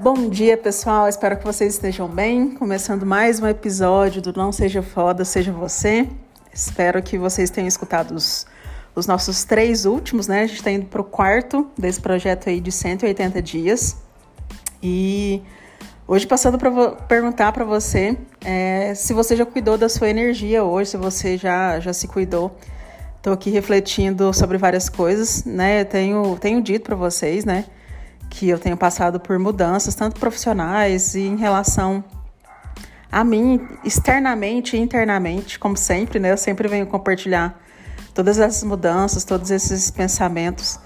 Bom dia, pessoal. Espero que vocês estejam bem. Começando mais um episódio do Não Seja Foda, Seja Você. Espero que vocês tenham escutado os, os nossos três últimos, né? A gente está indo para o quarto desse projeto aí de 180 dias. E hoje, passando para perguntar para você é, se você já cuidou da sua energia hoje, se você já, já se cuidou. Estou aqui refletindo sobre várias coisas, né? tenho, tenho dito para vocês, né? Que eu tenho passado por mudanças, tanto profissionais e em relação a mim, externamente e internamente, como sempre, né? Eu sempre venho compartilhar todas essas mudanças, todos esses pensamentos.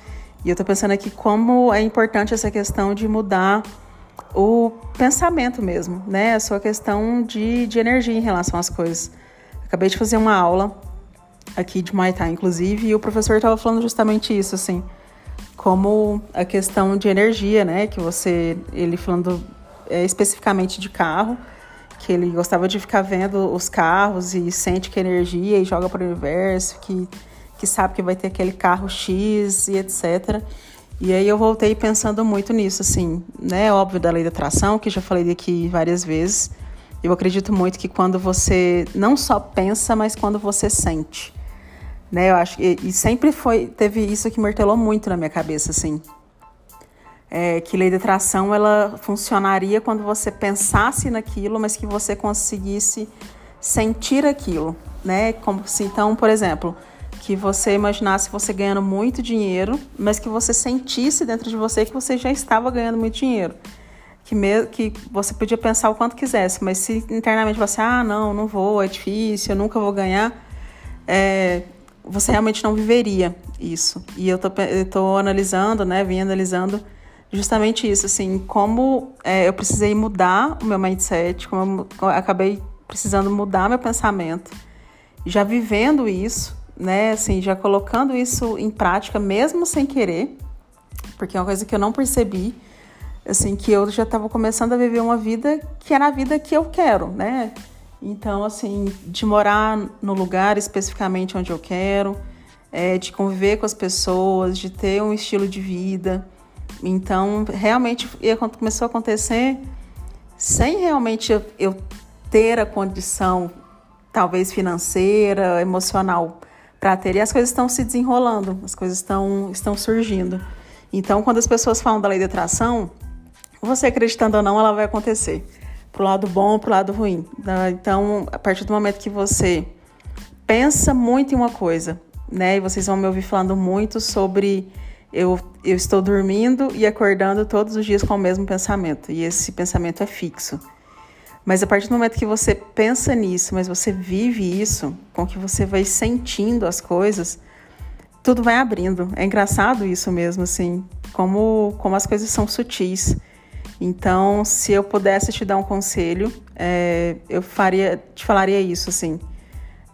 E eu tô pensando aqui como é importante essa questão de mudar o pensamento mesmo, né? A sua questão de, de energia em relação às coisas. Acabei de fazer uma aula aqui de Thai, inclusive, e o professor estava falando justamente isso, assim como a questão de energia, né? Que você, ele falando é, especificamente de carro, que ele gostava de ficar vendo os carros e sente que energia e joga para o universo, que, que sabe que vai ter aquele carro X e etc. E aí eu voltei pensando muito nisso, assim, né? Óbvio da lei da atração, que já falei aqui várias vezes. Eu acredito muito que quando você não só pensa, mas quando você sente né? Eu acho que e sempre foi teve isso que martelou muito na minha cabeça, assim. É, que lei de atração ela funcionaria quando você pensasse naquilo, mas que você conseguisse sentir aquilo, né? Como se então, por exemplo, que você imaginasse você ganhando muito dinheiro, mas que você sentisse dentro de você que você já estava ganhando muito dinheiro. Que, me, que você podia pensar o quanto quisesse, mas se internamente você, ah, não, não vou, é difícil, eu nunca vou ganhar, é, você realmente não viveria isso. E eu tô analisando, né, vim analisando justamente isso, assim, como é, eu precisei mudar o meu mindset, como eu acabei precisando mudar meu pensamento, já vivendo isso, né, assim, já colocando isso em prática, mesmo sem querer, porque é uma coisa que eu não percebi, assim, que eu já estava começando a viver uma vida que era a vida que eu quero, né, então, assim, de morar no lugar especificamente onde eu quero, é, de conviver com as pessoas, de ter um estilo de vida. Então, realmente, começou a acontecer sem realmente eu, ter a condição, talvez financeira, emocional, para ter. E as coisas estão se desenrolando, as coisas estão, estão surgindo. Então, quando as pessoas falam da lei da atração, você acreditando ou não, ela vai acontecer pro lado bom, pro lado ruim. Né? Então, a partir do momento que você pensa muito em uma coisa, né? E vocês vão me ouvir falando muito sobre eu, eu estou dormindo e acordando todos os dias com o mesmo pensamento. E esse pensamento é fixo. Mas a partir do momento que você pensa nisso, mas você vive isso, com que você vai sentindo as coisas, tudo vai abrindo. É engraçado isso mesmo, assim, como, como as coisas são sutis. Então, se eu pudesse te dar um conselho, é, eu faria, te falaria isso, assim.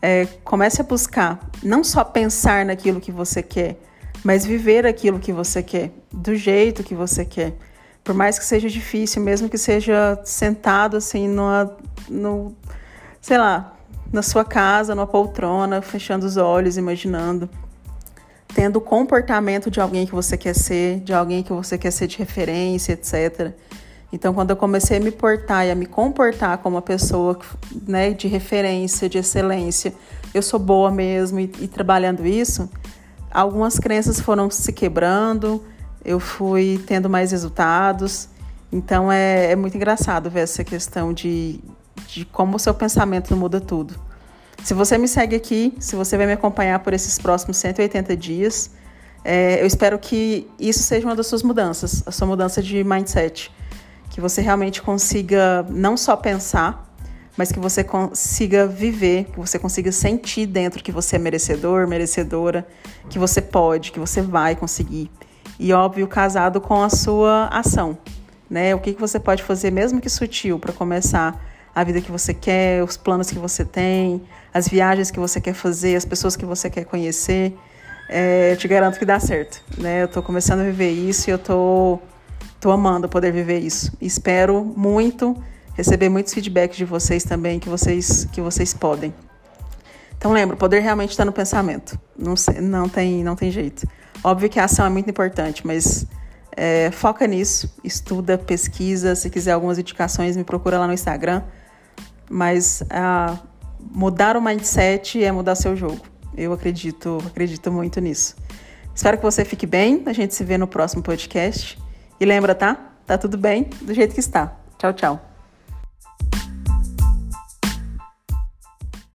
É, comece a buscar, não só pensar naquilo que você quer, mas viver aquilo que você quer, do jeito que você quer. Por mais que seja difícil, mesmo que seja sentado assim numa, no, sei lá, na sua casa, numa poltrona, fechando os olhos, imaginando, tendo o comportamento de alguém que você quer ser, de alguém que você quer ser de referência, etc. Então, quando eu comecei a me portar e a me comportar como uma pessoa né, de referência, de excelência, eu sou boa mesmo e, e trabalhando isso, algumas crenças foram se quebrando, eu fui tendo mais resultados. Então, é, é muito engraçado ver essa questão de, de como o seu pensamento muda tudo. Se você me segue aqui, se você vai me acompanhar por esses próximos 180 dias, é, eu espero que isso seja uma das suas mudanças, a sua mudança de mindset que você realmente consiga não só pensar, mas que você consiga viver, que você consiga sentir dentro que você é merecedor, merecedora, que você pode, que você vai conseguir. E óbvio, casado com a sua ação, né? O que, que você pode fazer, mesmo que sutil, para começar a vida que você quer, os planos que você tem, as viagens que você quer fazer, as pessoas que você quer conhecer. É, eu te garanto que dá certo, né? Eu estou começando a viver isso e eu estou Estou amando poder viver isso. Espero muito receber muitos feedbacks de vocês também, que vocês, que vocês podem. Então lembra, o poder realmente está no pensamento. Não, não, tem, não tem jeito. Óbvio que a ação é muito importante, mas É, foca nisso, estuda, pesquisa. Se quiser algumas indicações, me procura lá no Instagram. Mas ah, mudar o mindset é mudar seu jogo. Eu acredito, acredito muito nisso. Espero que você fique bem. A gente se vê no próximo podcast. E lembra, tá? Tá tudo bem do jeito que está. Tchau, tchau.